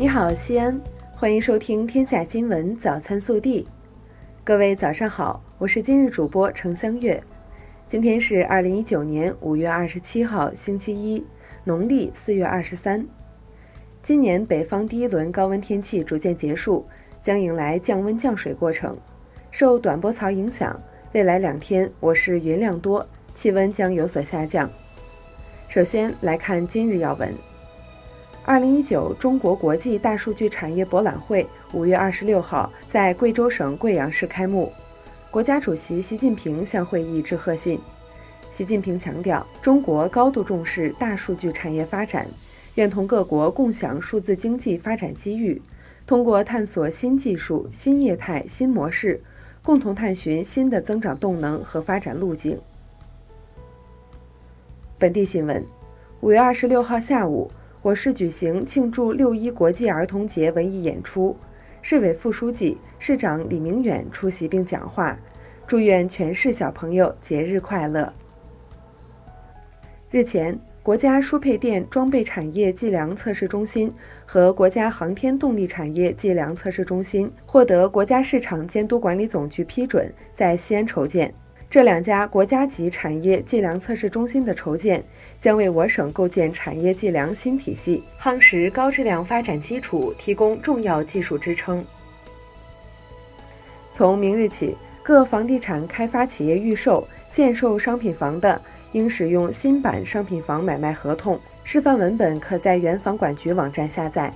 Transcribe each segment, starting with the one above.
你好，西安，欢迎收听《天下新闻早餐速递》。各位早上好，我是今日主播程香月。今天是二零一九年五月二十七号，星期一，农历四月二十三。今年北方第一轮高温天气逐渐结束，将迎来降温降水过程。受短波槽影响，未来两天我市云量多，气温将有所下降。首先来看今日要闻。二零一九中国国际大数据产业博览会五月二十六号在贵州省贵阳市开幕。国家主席习近平向会议致贺信。习近平强调，中国高度重视大数据产业发展，愿同各国共享数字经济发展机遇，通过探索新技术、新业态、新模式，共同探寻新的增长动能和发展路径。本地新闻：五月二十六号下午。我市举行庆祝六一国际儿童节文艺演出，市委副书记、市长李明远出席并讲话，祝愿全市小朋友节日快乐。日前，国家输配电装备产业计量测试中心和国家航天动力产业计量测试中心获得国家市场监督管理总局批准，在西安筹建。这两家国家级产业计量测试中心的筹建，将为我省构建产业计量新体系、夯实高质量发展基础提供重要技术支撑。从明日起，各房地产开发企业预售、限售商品房的，应使用新版商品房买卖合同示范文本，可在原房管局网站下载。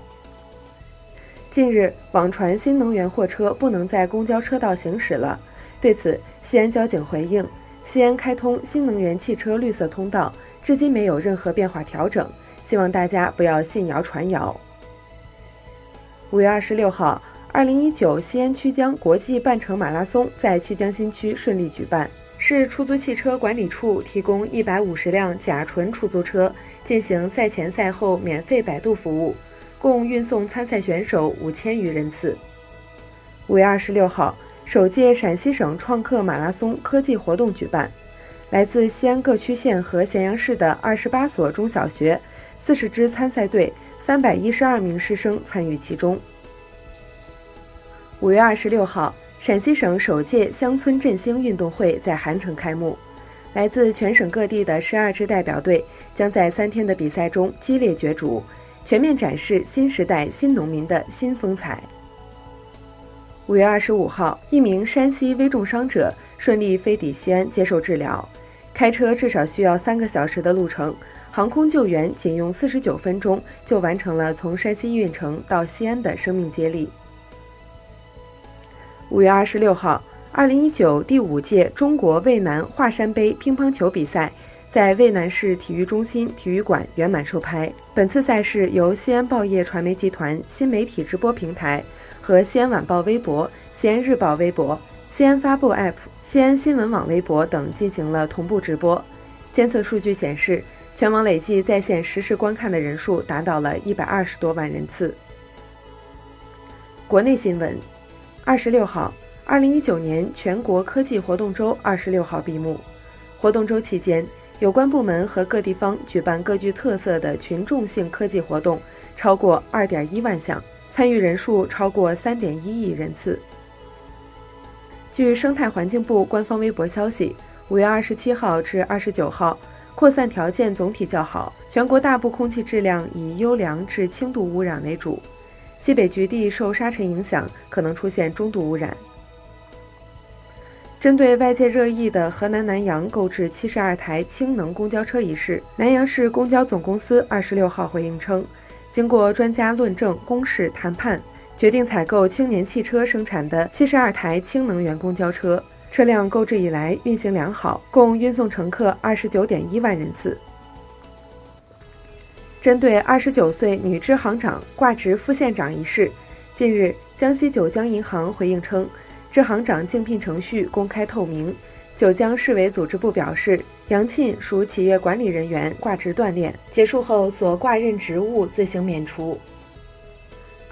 近日，网传新能源货车不能在公交车道行驶了。对此，西安交警回应：西安开通新能源汽车绿色通道，至今没有任何变化调整，希望大家不要信谣传谣。五月二十六号，二零一九西安曲江国际半程马拉松在曲江新区顺利举办，市出租汽车管理处提供一百五十辆甲醇出租车进行赛前赛后免费摆渡服务，共运送参赛选手五千余人次。五月二十六号。首届陕西省创客马拉松科技活动举办，来自西安各区县和咸阳市的二十八所中小学、四十支参赛队、三百一十二名师生参与其中。五月二十六号，陕西省首届乡村振兴运动会在韩城开幕，来自全省各地的十二支代表队将在三天的比赛中激烈角逐，全面展示新时代新农民的新风采。五月二十五号，一名山西危重伤者顺利飞抵西安接受治疗。开车至少需要三个小时的路程，航空救援仅用四十九分钟就完成了从山西运城到西安的生命接力。五月二十六号，二零一九第五届中国渭南华山杯乒乓球比赛在渭南市体育中心体育馆圆满收拍。本次赛事由西安报业传媒集团新媒体直播平台。和西安晚报微博、西安日报微博、西安发布 App、西安新闻网微博等进行了同步直播。监测数据显示，全网累计在线实时观看的人数达到了一百二十多万人次。国内新闻：二十六号，二零一九年全国科技活动周二十六号闭幕。活动周期间，有关部门和各地方举办各具特色的群众性科技活动，超过二点一万项。参与人数超过三点一亿人次。据生态环境部官方微博消息，五月二十七号至二十九号，扩散条件总体较好，全国大部空气质量以优良至轻度污染为主。西北局地受沙尘影响，可能出现中度污染。针对外界热议的河南南阳购置七十二台氢能公交车一事，南阳市公交总公司二十六号回应称。经过专家论证、公示、谈判，决定采购青年汽车生产的七十二台氢能源公交车。车辆购置以来运行良好，共运送乘客二十九点一万人次。针对二十九岁女支行长挂职副县长一事，近日江西九江银行回应称，支行长竞聘程序公开透明。九江市委组织部表示，杨沁属企业管理人员，挂职锻炼结束后所挂任职务自行免除。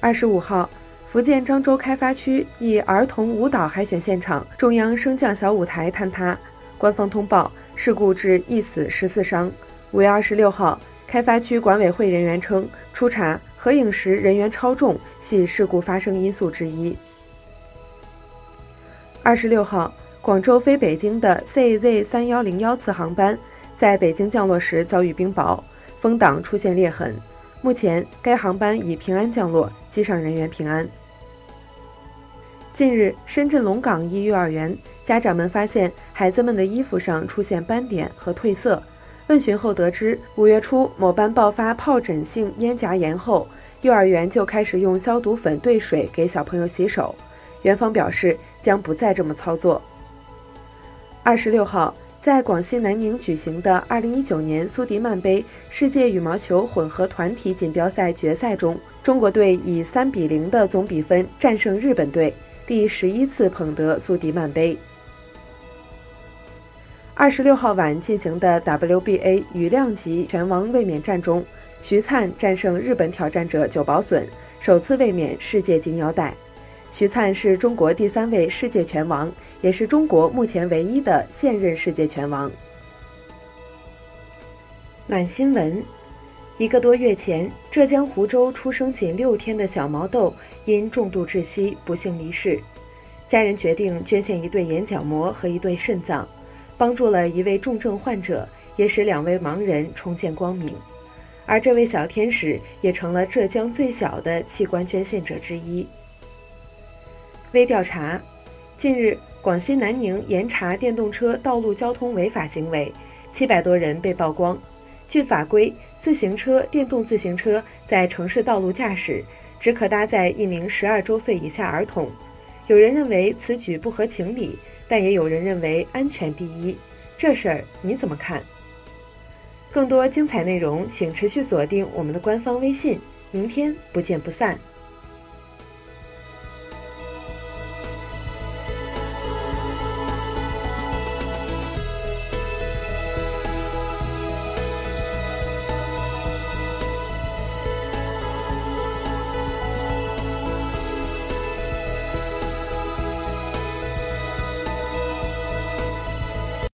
二十五号，福建漳州开发区一儿童舞蹈海选现场中央升降小舞台坍塌，官方通报事故致一死十四伤。五月二十六号，开发区管委会人员称，初查合影时人员超重系事故发生因素之一。二十六号，广州飞北京的 CZ 三幺零幺次航班在北京降落时遭遇冰雹，风挡出现裂痕。目前，该航班已平安降落，机上人员平安。近日，深圳龙岗一幼儿园家长们发现孩子们的衣服上出现斑点和褪色。问询后得知，五月初某班爆发疱疹性咽颊炎后，幼儿园就开始用消毒粉兑水给小朋友洗手。园方表示将不再这么操作。二十六号，在广西南宁举行的二零一九年苏迪曼杯世界羽毛球混合团体锦标赛决赛中，中国队以三比零的总比分战胜日本队，第十一次捧得苏迪曼杯。二十六号晚进行的 WBA 羽量级拳王卫冕战中，徐灿战胜日本挑战者久保隼，首次卫冕世界金腰带。徐灿是中国第三位世界拳王，也是中国目前唯一的现任世界拳王。暖新闻：一个多月前，浙江湖州出生仅六天的小毛豆因重度窒息不幸离世，家人决定捐献一对眼角膜和一对肾脏。帮助了一位重症患者，也使两位盲人重见光明，而这位小天使也成了浙江最小的器官捐献者之一。微调查：近日，广西南宁严查电动车道路交通违法行为，七百多人被曝光。据法规，自行车、电动自行车在城市道路驾驶只可搭载一名十二周岁以下儿童。有人认为此举不合情理。但也有人认为安全第一，这事儿你怎么看？更多精彩内容，请持续锁定我们的官方微信，明天不见不散。